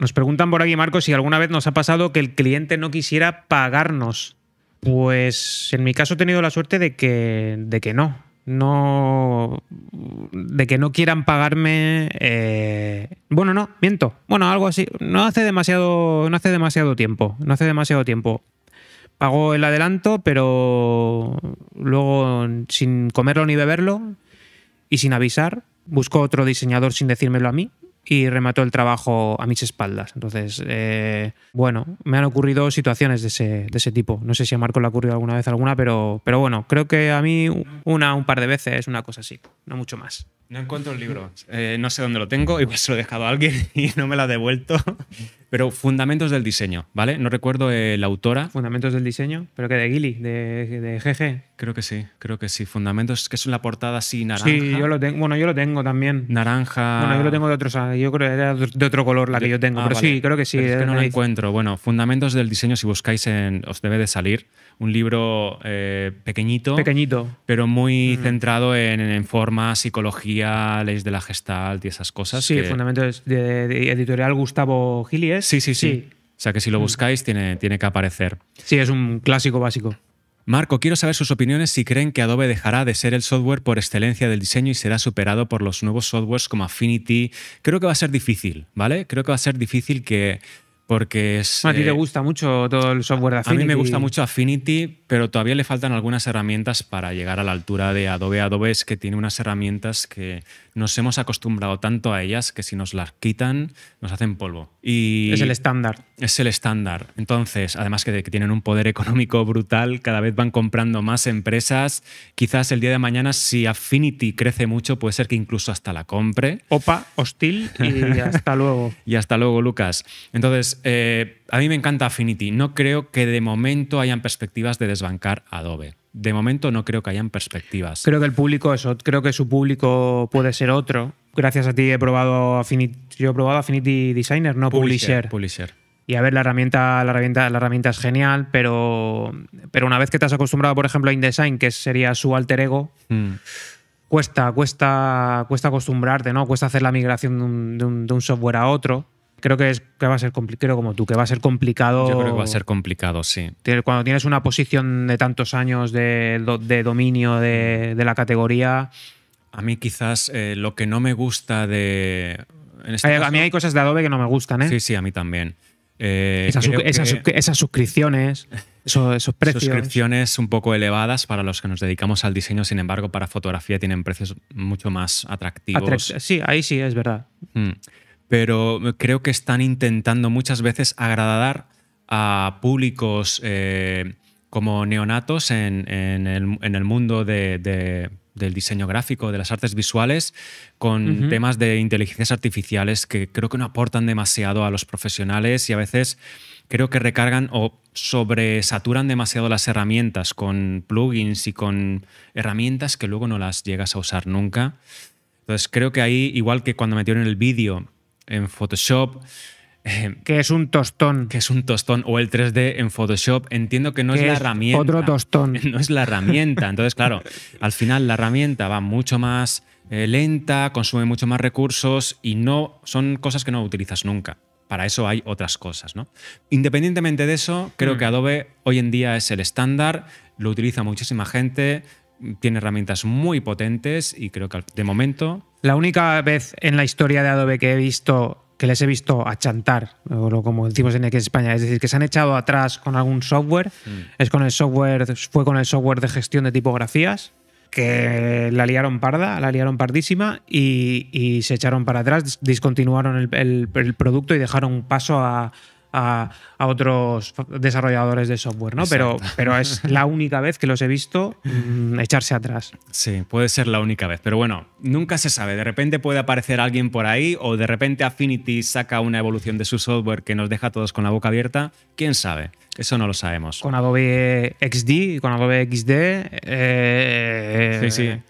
Nos preguntan por aquí, Marcos, si alguna vez nos ha pasado que el cliente no quisiera pagarnos. Pues en mi caso he tenido la suerte de que, de que no. No. de que no quieran pagarme. Eh, bueno, no, miento. Bueno, algo así. No hace demasiado. No hace demasiado tiempo. No hace demasiado tiempo. Pago el adelanto, pero luego sin comerlo ni beberlo y sin avisar, busco otro diseñador sin decírmelo a mí y remató el trabajo a mis espaldas. Entonces, eh, bueno, me han ocurrido situaciones de ese, de ese, tipo. No sé si a Marco le ha ocurrido alguna vez alguna, pero, pero bueno, creo que a mí una, un par de veces, una cosa así, no mucho más. No encuentro el libro. Eh, no sé dónde lo tengo, igual se lo he dejado a alguien (laughs) y no me lo ha devuelto. Pero Fundamentos del Diseño, ¿vale? No recuerdo eh, la autora. Fundamentos del Diseño, pero que de Gili, de, de, GG. Creo que sí, creo que sí. Fundamentos, que es una portada así naranja. Sí, yo lo tengo. Bueno, yo lo tengo también. Naranja. Bueno, yo lo tengo de otros. Yo creo que era de otro color la que yo tengo. Ah, pero sí, creo que sí. es que no lo encuentro. Bueno, Fundamentos del Diseño, si buscáis, en, os debe de salir un libro eh, pequeñito, pequeñito, pero muy centrado en, en, forma, psicología, leyes de la gestalt y esas cosas. Sí, fundamentos de, de, editorial Gustavo Gilies. Sí, sí, sí, O sea que si lo buscáis tiene, tiene que aparecer. Sí, es un clásico básico. Marco, quiero saber sus opiniones si creen que Adobe dejará de ser el software por excelencia del diseño y será superado por los nuevos softwares como Affinity. Creo que va a ser difícil, ¿vale? Creo que va a ser difícil que porque es... A ti te eh, gusta mucho todo el software de Affinity. A mí me gusta mucho Affinity, pero todavía le faltan algunas herramientas para llegar a la altura de Adobe. Adobe es que tiene unas herramientas que nos hemos acostumbrado tanto a ellas que si nos las quitan nos hacen polvo. Y es el estándar. Es el estándar. Entonces, además que, que, tienen un poder económico brutal, cada vez van comprando más empresas. Quizás el día de mañana, si Affinity crece mucho, puede ser que incluso hasta la compre. Opa, hostil y (laughs) hasta luego. y hasta luego, Lucas. Entonces, eh, a mí me encanta Affinity. No creo que de momento hayan perspectivas de desbancar Adobe. De momento no creo que hayan perspectivas. Creo que el público, eso, creo que su público puede ser otro. Gracias a ti he probado Affinity, yo he probado Affinity Designer, no Publisher. Publisher. Y a ver, la herramienta, la herramienta, la herramienta es genial, pero, pero una vez que te has acostumbrado, por ejemplo, a InDesign, que sería su alter ego, mm. cuesta, cuesta, cuesta acostumbrarte, ¿no? Cuesta hacer la migración de un, de un- de un software a otro. Creo que, es, que va a ser complicado, como tú, que va a ser complicado. Yo creo que va a ser complicado, sí. Cuando tienes una posición de tantos años de, de dominio de, de la categoría. A mí quizás eh, lo que no me gusta de... en este a caso- mí hay cosas de Adobe que no me gustan, ¿eh? Sí, sí, a mí también. Eh, esas, esas que esas suscripciones, (laughs) esos, esos precios. suscripciones un poco elevadas para los que nos dedicamos al diseño, sin embargo, para fotografía tienen precios mucho más atractivos. Atract- Sí, ahí sí, es verdad. Mm. Pero creo que están intentando muchas veces agradar a públicos eh, como neonatos en, en el, en el mundo de- de- del diseño gráfico, de las artes visuales, con temas de inteligencias artificiales que creo que no aportan demasiado a los profesionales y a veces creo que recargan o sobresaturan demasiado las herramientas con plugins y con herramientas que luego no las llegas a usar nunca. Entonces creo que ahí, igual que cuando metieron el vídeo en Photoshop, eh, Que es un tostón. que es un tostón, o el 3D en Photoshop, entiendo que no es la es herramienta. otro tostón. (laughs) No es la herramienta. Entonces, claro, (laughs) al final la herramienta va mucho más eh, lenta, consume mucho más recursos y no son cosas que no utilizas nunca. Para eso hay otras cosas, ¿no? Independientemente de eso, creo Mm. que Adobe hoy en día es el estándar, lo utiliza muchísima gente, tiene herramientas muy potentes y creo que de momento La única vez en la historia de Adobe que he visto, que les he visto achantar, o como decimos en España, es decir, que se han echado atrás con algún software, Mm. es con el software, fue con el software de gestión de tipografías, que la liaron parda, la liaron pardísima y, y se echaron para atrás, dis- discontinuaron el, el- el producto y dejaron paso a, a- a otros desarrolladores de software, ¿no? Pero, Exacto. pero es (laughs) la única vez que los he visto mm, echarse atrás. Sí, puede ser la única vez, pero bueno, nunca se sabe. De repente puede aparecer alguien por ahí o de repente Affinity saca una evolución de su software que nos deja a todos con la boca abierta. ¿Quién sabe? Eso no lo sabemos. con Adobe XD y con Adobe XD eh, Sí, sí.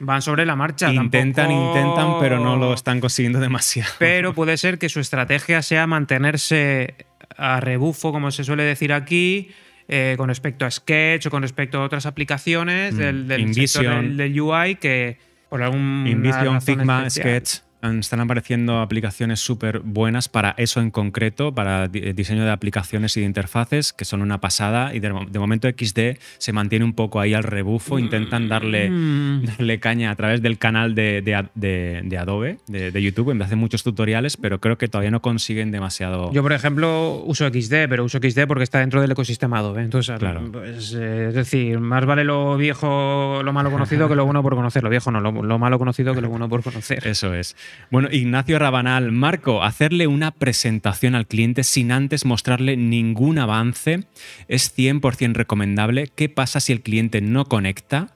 van sobre la marcha. Intentan, tampoco- intentan, pero no lo están consiguiendo demasiado. Pero puede ser que su estrategia sea mantenerse a rebufo, como se suele decir aquí, eh, con respecto a Sketch o con respecto a otras aplicaciones Mm, del, del sector del, del UI que por algún InVision, Figma, Sketch, están apareciendo aplicaciones súper buenas para eso en concreto, para eh, diseño de aplicaciones y de interfaces, que son una pasada. Y de, mo- de momento XD se mantiene un poco ahí al rebufo, intentan darle, Mm. darle caña a través del canal de, de- Adobe, de, YouTube, en vez de hacer muchos tutoriales, pero creo que todavía no consiguen demasiado. Yo, por ejemplo, uso XD, pero uso XD porque está dentro del ecosistema Adobe. Entonces, Claro. pues, eh, es decir, más vale lo viejo, lo malo conocido que lo bueno por conocer. Lo viejo no, lo, lo malo conocido que lo bueno por conocer. (laughs) Eso es. Bueno, Ignacio Rabanal, Marco, hacerle una presentación al cliente sin antes mostrarle ningún avance es 100% recomendable. ¿Qué pasa si el cliente no conecta?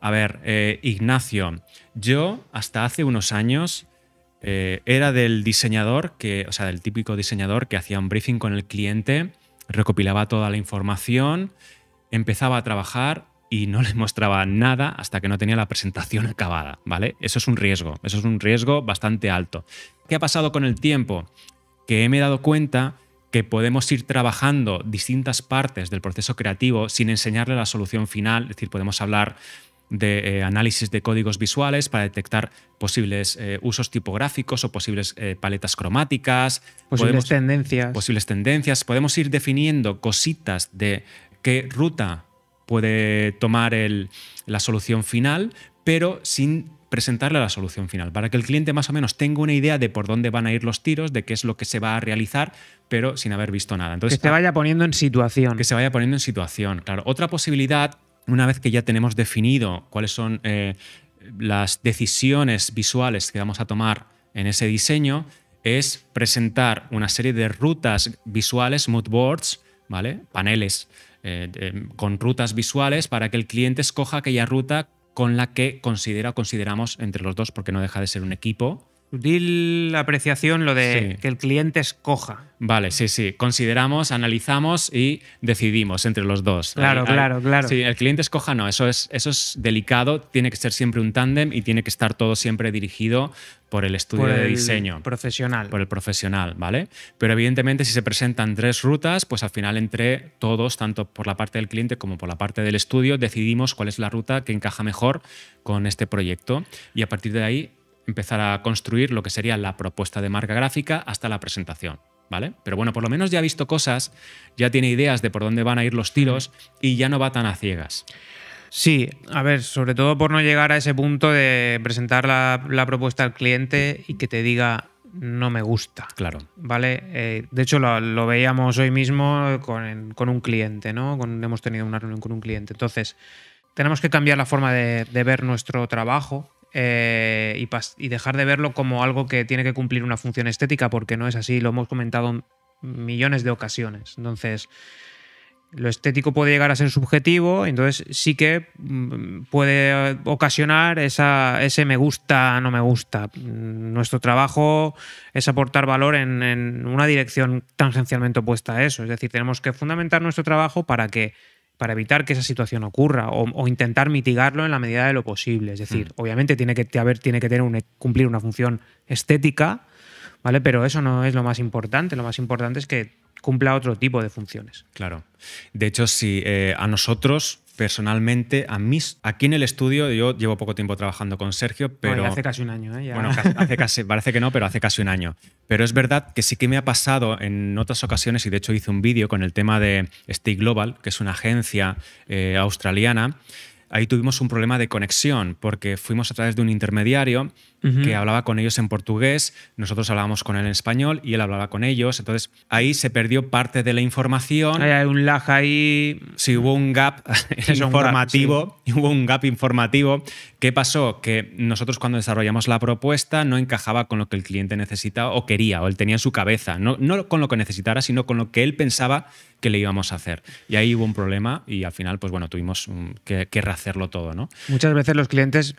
A ver, eh, Ignacio, yo hasta hace unos años eh, era del diseñador, que, o sea, del típico diseñador que hacía un briefing con el cliente, recopilaba toda la información, empezaba a trabajar y no le mostraba nada hasta que no tenía la presentación (laughs) acabada, ¿vale? Eso es un riesgo, eso es un riesgo bastante alto. ¿Qué ha pasado con el tiempo? Que me he dado cuenta que podemos ir trabajando distintas partes del proceso creativo sin enseñarle la solución final, es decir, podemos hablar de eh, análisis de códigos visuales para detectar posibles eh, usos tipográficos o posibles eh, paletas cromáticas, Posibles podemos- tendencias. posibles tendencias. Podemos ir definiendo cositas de qué ruta puede tomar el- la solución final, pero sin presentarle la solución final, para que el cliente más o menos tenga una idea de por dónde van a ir los tiros, de qué es lo que se va a realizar, pero sin haber visto nada. que Entonces, se vaya poniendo en situación. que se vaya poniendo en situación. Claro, otra posibilidad, una vez que ya tenemos definido cuáles son eh, las decisiones visuales que vamos a tomar en ese diseño, es presentar una serie de rutas visuales, mood boards, ¿vale? Paneles eh, de- con rutas visuales para que el cliente escoja aquella ruta con la que considera o consideramos entre los dos, porque no deja de ser un equipo, sutil apreciación lo de Sí. que el cliente escoja. Vale, sí, sí. Consideramos, analizamos y decidimos entre los dos. Claro, claro, claro. Sí, el cliente escoja no, eso es, eso es delicado, tiene que ser siempre un tándem y tiene que estar todo siempre dirigido por el estudio por de el diseño. profesional. por el profesional, ¿vale? Pero evidentemente si se presentan tres rutas, pues al final entre todos, tanto por la parte del cliente como por la parte del estudio, decidimos cuál es la ruta que encaja mejor con este proyecto y a partir de ahí empezar a construir lo que sería la propuesta de marca gráfica hasta la presentación. ¿Vale? Pero bueno, por lo menos ya ha visto cosas, ya tiene ideas de por dónde van a ir los tiros y ya no va tan a ciegas. Sí, a ver, sobre todo por no llegar a ese punto de presentar la, la propuesta al cliente y que te diga no me gusta. Claro. ¿Vale? Eh, de hecho, lo, lo veíamos hoy mismo con, con un cliente, ¿no? Con- hemos tenido una reunión con un cliente. Entonces, tenemos que cambiar la forma de, de ver nuestro trabajo eh, y, dejar de verlo como algo que tiene que cumplir una función estética, porque no es así, lo hemos comentado en millones de ocasiones. Entonces, lo estético puede llegar a ser subjetivo, entonces sí que mm, puede ocasionar ese me gusta, no me gusta. Nuestro trabajo es aportar valor en, en una dirección tangencialmente opuesta a eso. Es decir, tenemos que fundamentar nuestro trabajo para que para evitar que esa situación ocurra o, o intentar mitigarlo en la medida de lo posible. Es decir, obviamente tiene que haber, tiene que tener un- cumplir una función estética, ¿vale? Pero eso no es lo más importante. Lo más importante es que cumpla otro tipo de funciones. Claro. De hecho, si eh, a nosotros, personalmente, a mí, aquí en el estudio, yo llevo poco tiempo trabajando con Sergio, pero. Bueno, hace casi un año, ¿eh? Ya- Bueno, hace casi, parece que no, pero hace casi un año. Pero es verdad que sí que me ha pasado en otras ocasiones, y de hecho hice un vídeo con el tema de Stay Global, que es una agencia eh, australiana. Ahí tuvimos un problema de conexión, porque fuimos a través de un intermediario Que hablaba con ellos en portugués, nosotros hablábamos con él en español y él hablaba con ellos. Entonces ahí se perdió parte de la información. Hay un lag ahí. Sí, hubo un gap (laughs) Es un gap, informativo. Hubo un gap informativo. ¿Qué pasó? Que nosotros cuando desarrollamos la propuesta no encajaba con lo que el cliente necesitaba o quería, o él tenía en su cabeza. No, no con lo que necesitara, sino con lo que él pensaba que le íbamos a hacer. Y ahí hubo un problema y al final, pues bueno, tuvimos que, que rehacerlo todo, ¿no? Muchas veces los clientes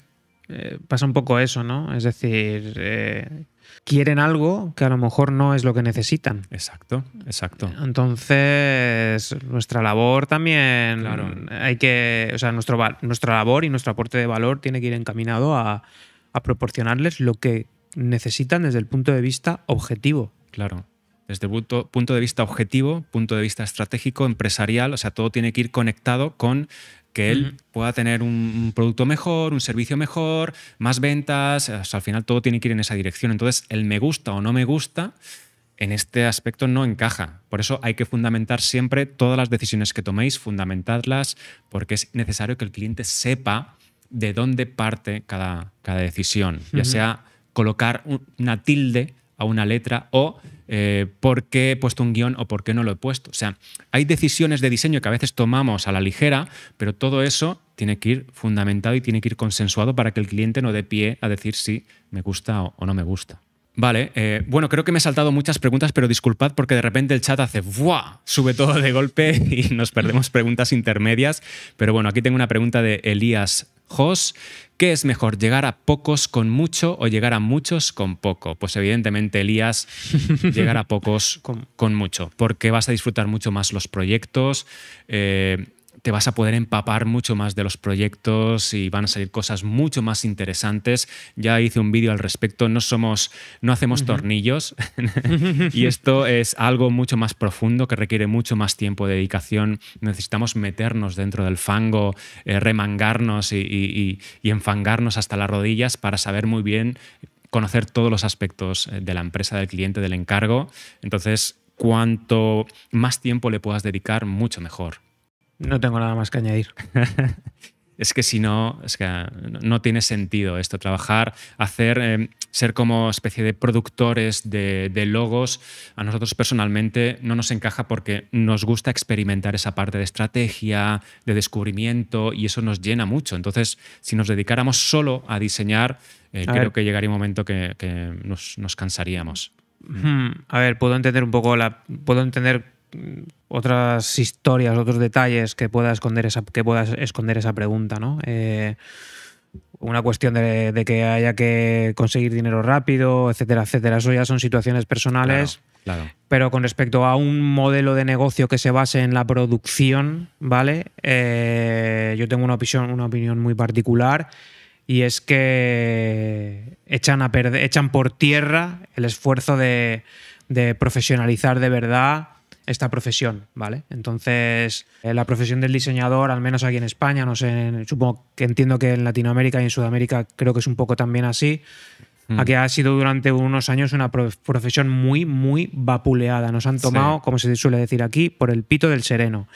eh, pasa un poco eso, ¿no? Es decir, eh, quieren algo que a lo mejor no es lo que necesitan. Exacto, exacto. Entonces, nuestra labor también Claro. hay que, o sea, nuestro, nuestra labor y nuestro aporte de valor tiene que ir encaminado a, a proporcionarles lo que necesitan desde el punto de vista objetivo. Claro. Desde punto, punto de vista objetivo, punto de vista estratégico, empresarial, o sea, todo tiene que ir conectado con que él pueda tener un, producto mejor, un servicio mejor, más ventas, o sea, al final todo tiene que ir en esa dirección. Entonces, el me gusta o no me gusta en este aspecto no encaja. Por eso hay que fundamentar siempre todas las decisiones que toméis, fundamentarlas, porque es necesario que el cliente sepa de dónde parte cada, cada decisión, ya sea colocar un- una tilde a una letra o eh, por qué he puesto un guion o por qué no lo he puesto. O sea, hay decisiones de diseño que a veces tomamos a la ligera, pero todo eso tiene que ir fundamentado y tiene que ir consensuado para que el cliente no dé pie a decir si me gusta o, no me gusta. Vale, eh, bueno, creo que me he saltado muchas preguntas, pero disculpad porque de repente el chat hace ¡buah! Sube todo de golpe (laughs) y nos perdemos preguntas intermedias. Pero bueno, aquí tengo una pregunta de Elías Jos. ¿Qué es mejor, llegar a pocos con mucho o llegar a muchos con poco? Pues evidentemente, Elías, (laughs) llegar a pocos Con- con mucho, porque vas a disfrutar mucho más los proyectos, eh, te vas a poder empapar mucho más de los proyectos y van a salir cosas mucho más interesantes. Ya hice un vídeo al respecto, no somos, no hacemos tornillos (laughs) y (laughs) esto es algo mucho más profundo que requiere mucho más tiempo de dedicación. Necesitamos meternos dentro del fango, eh, remangarnos y, y- y- y enfangarnos hasta las rodillas para saber muy bien conocer todos los aspectos eh, de la empresa, del cliente, del encargo. Entonces, cuanto más tiempo le puedas dedicar, mucho mejor. No tengo nada más que añadir. (laughs) Es que si no, es que no- tiene sentido esto, trabajar, hacer, eh, ser como especie de productores de, de logos, a nosotros personalmente no nos encaja porque nos gusta experimentar esa parte de estrategia, de descubrimiento y eso nos llena mucho. Entonces, si nos dedicáramos solo a diseñar, eh, A creo ver. que llegaría un momento que, que nos, nos cansaríamos. Hmm, A ver, puedo entender un poco la. Puedo entender otras historias, otros detalles que pueda esconder esa, que pueda esconder esa pregunta, ¿no? Eh, una cuestión de, de que haya que conseguir dinero rápido, etcétera, etcétera. Eso ya son situaciones personales. Claro, claro. Pero con respecto a un modelo de negocio que se base en la producción, ¿vale? Eh, yo tengo una opinión, una opinión muy particular y es que echan, a perder- echan por tierra el esfuerzo de, de profesionalizar de verdad esta profesión, ¿vale? Entonces, eh, la profesión del diseñador, al menos aquí en España, no sé, supongo que entiendo que en Latinoamérica y en Sudamérica creo que es un poco también así, Mm. Aquí ha sido durante unos años una pro- profesión muy, muy vapuleada. Nos han tomado, Sí. como se suele decir aquí, por el pito del sereno.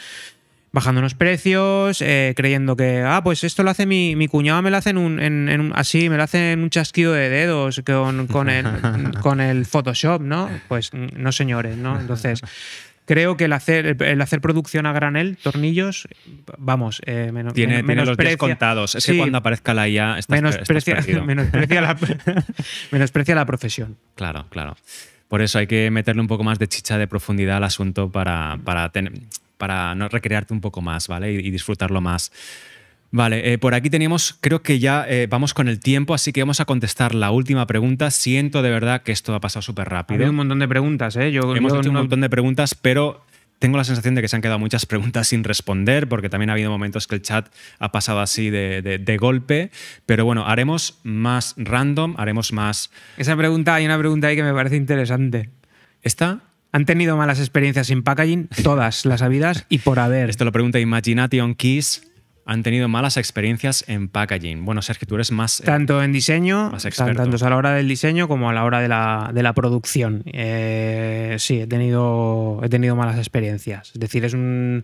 Bajando unos precios, eh, creyendo que, ah, pues esto lo hace mi, mi cuñado, me lo hace en un, en- en un- así, me lo hace en un chasquido de dedos con, con, el, (laughs) con el Photoshop, ¿no? Pues no, señores, ¿no? Entonces, creo que el hacer, el hacer producción a granel, tornillos, vamos, eh, menos, Tiene, tiene los menosprecia- contados. Es Sí, que cuando aparezca la IA estás, menosprecia, (laughs) menosprecia la, (laughs) (laughs) menosprecia la profesión. Claro, claro. Por eso hay que meterle un poco más de chicha de profundidad al asunto para, para, tener- para no recrearte un poco más, ¿vale? Y, y disfrutarlo más. Vale, eh, por aquí teníamos, creo que ya eh, vamos con el tiempo, así que vamos a contestar la última pregunta. Siento de verdad que esto ha pasado súper rápido. habido un montón de preguntas, ¿eh? Yo, Hemos yo hecho un montón de preguntas, pero tengo la sensación de que se han quedado muchas preguntas sin responder, porque también ha habido momentos que el chat ha pasado así de, de- de golpe. Pero bueno, haremos más random, haremos más. Esa pregunta, hay una pregunta ahí que me parece interesante. ¿Esta? ¿Han tenido malas experiencias sin packaging? Todas las habidas y por haber. Esto lo pregunta Imagination Keys. ¿Han tenido malas experiencias en packaging? Bueno, Sergio, tú eres más. eh, Tanto en diseño, Más experto. tanto a la hora del diseño como a la hora de la, de la producción. Eh, sí, he tenido, he tenido malas experiencias. Es decir, es un,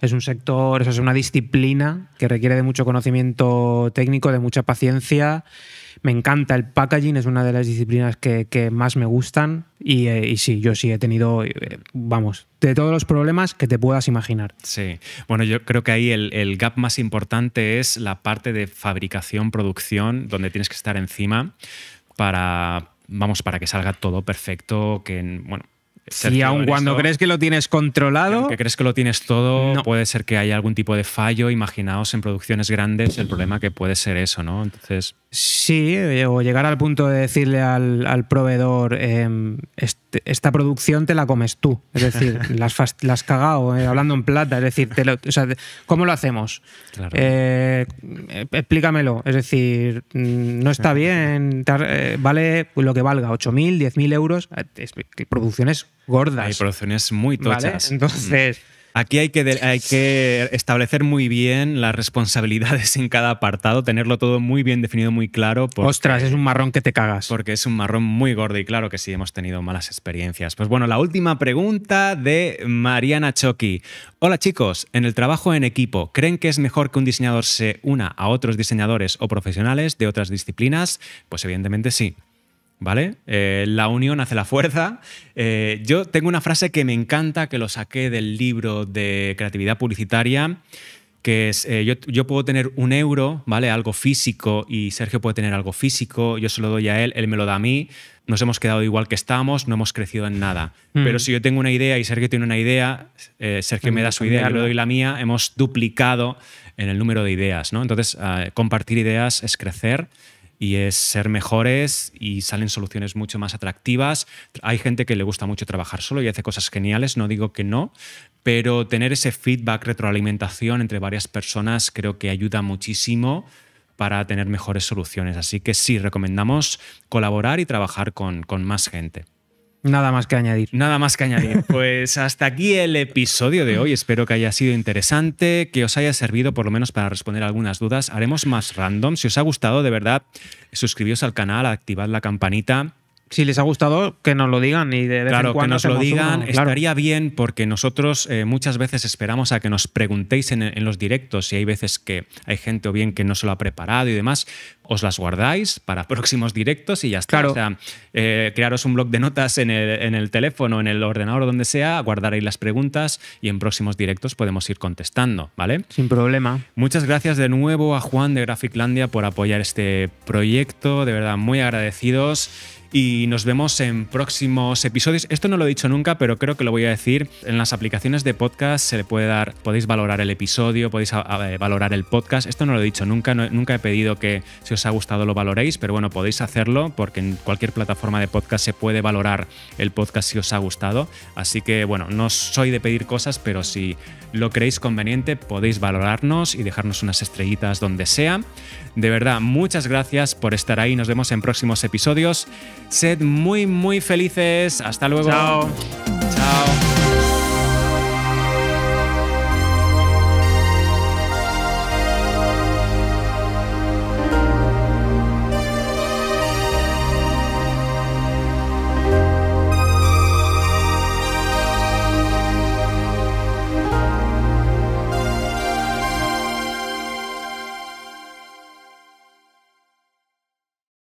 es un sector, es una disciplina que requiere de mucho conocimiento técnico, de mucha paciencia. Me encanta el packaging, es una de las disciplinas que, que más me gustan. Y, eh, y sí, yo sí he tenido, eh, vamos, de todos los problemas que te puedas imaginar. Sí. Bueno, yo creo que ahí el, el gap más importante es la parte de fabricación, producción, donde tienes que estar encima para, vamos, para que salga todo perfecto, que, bueno... Y Sergio, aun en cuando esto- crees que lo tienes controlado, Que crees que lo tienes todo, No. puede ser que haya algún tipo de fallo. Imaginaos en producciones grandes el problema que puede ser eso, ¿no? Entonces, Sí, eh, o llegar al punto de decirle al, al proveedor, em, este- esta producción te la comes tú. Es decir, (laughs) la has, la has cagado, eh, hablando en plata. Es decir, te lo- o sea, ¿cómo lo hacemos? Claro. Eh, eh, explícamelo. Es decir, mm, no está bien, te vale lo que valga, 8.000, 10.000 euros. Producciones gordas. hay producciones muy ¿vale? tochas. Entonces, Aquí hay que, de- hay que establecer muy bien las responsabilidades en cada apartado, tenerlo todo muy bien definido, muy claro. porque- ostras, es un marrón que te cagas. Porque es un marrón muy gordo y claro que sí hemos tenido malas experiencias. Pues bueno, la última pregunta de Mariana Choki. Hola chicos, en el trabajo en equipo, ¿creen que es mejor que un diseñador se una a otros diseñadores o profesionales de otras disciplinas? Pues evidentemente sí. ¿Vale? Eh, la unión hace la fuerza. Eh, yo tengo una frase que me encanta, que lo saqué del libro de creatividad publicitaria, que es, eh, yo, yo puedo tener un euro, ¿vale? Algo físico y Sergio puede tener algo físico, yo se lo doy a él, él me lo da a mí, nos hemos quedado igual que estábamos, no hemos crecido en nada. Mm. Pero si yo tengo una idea y Sergio tiene una idea, Sergio me da su idea, yo le doy la mía, hemos duplicado en el número de ideas, ¿no? Entonces, eh, compartir ideas es crecer y es ser mejores y salen soluciones mucho más atractivas. Hay gente que le gusta mucho trabajar solo y hace cosas geniales, no digo que no, pero tener ese feedback, retroalimentación entre varias personas creo que ayuda muchísimo para tener mejores soluciones. Así que sí, recomendamos colaborar y trabajar con, con más gente. Nada más que añadir. Nada más que añadir. (laughs) Pues hasta aquí el episodio de hoy. Espero que haya sido interesante, que os haya servido por lo menos para responder algunas dudas. Haremos más random. Si os ha gustado, de verdad, suscribíos al canal, activad la campanita. Si les ha gustado, que nos lo digan y de vez Claro, en que cuando nos lo digan uno, claro. estaría bien porque nosotros eh, muchas veces esperamos a que nos preguntéis en, en los directos y hay veces que hay gente o bien que no se lo ha preparado y demás. os las guardáis para (laughs) próximos directos y ya está. Claro. O sea, eh, crearos un blog de notas en el, en el teléfono, en el ordenador o donde sea, guardar ahí las preguntas y en próximos directos podemos ir contestando, ¿vale? Sin problema. Muchas gracias de nuevo a Juan de Graphiclandia por apoyar este proyecto, de verdad muy agradecidos y nos vemos en próximos episodios. Esto no lo he dicho nunca, pero creo que lo voy a decir. En las aplicaciones de podcast se le puede dar, podéis valorar el episodio, podéis a- a- valorar el podcast. Esto no lo he dicho nunca, nunca he pedido que si os ha gustado lo valoréis, pero bueno, podéis hacerlo porque en cualquier plataforma de podcast se puede valorar el podcast si os ha gustado. Así que bueno, no soy de pedir cosas, pero si lo creéis conveniente, podéis valorarnos y dejarnos unas estrellitas donde sea. De verdad, muchas gracias por estar ahí. Nos vemos en próximos episodios. Sed muy, muy felices. Hasta luego. Chao. Chao.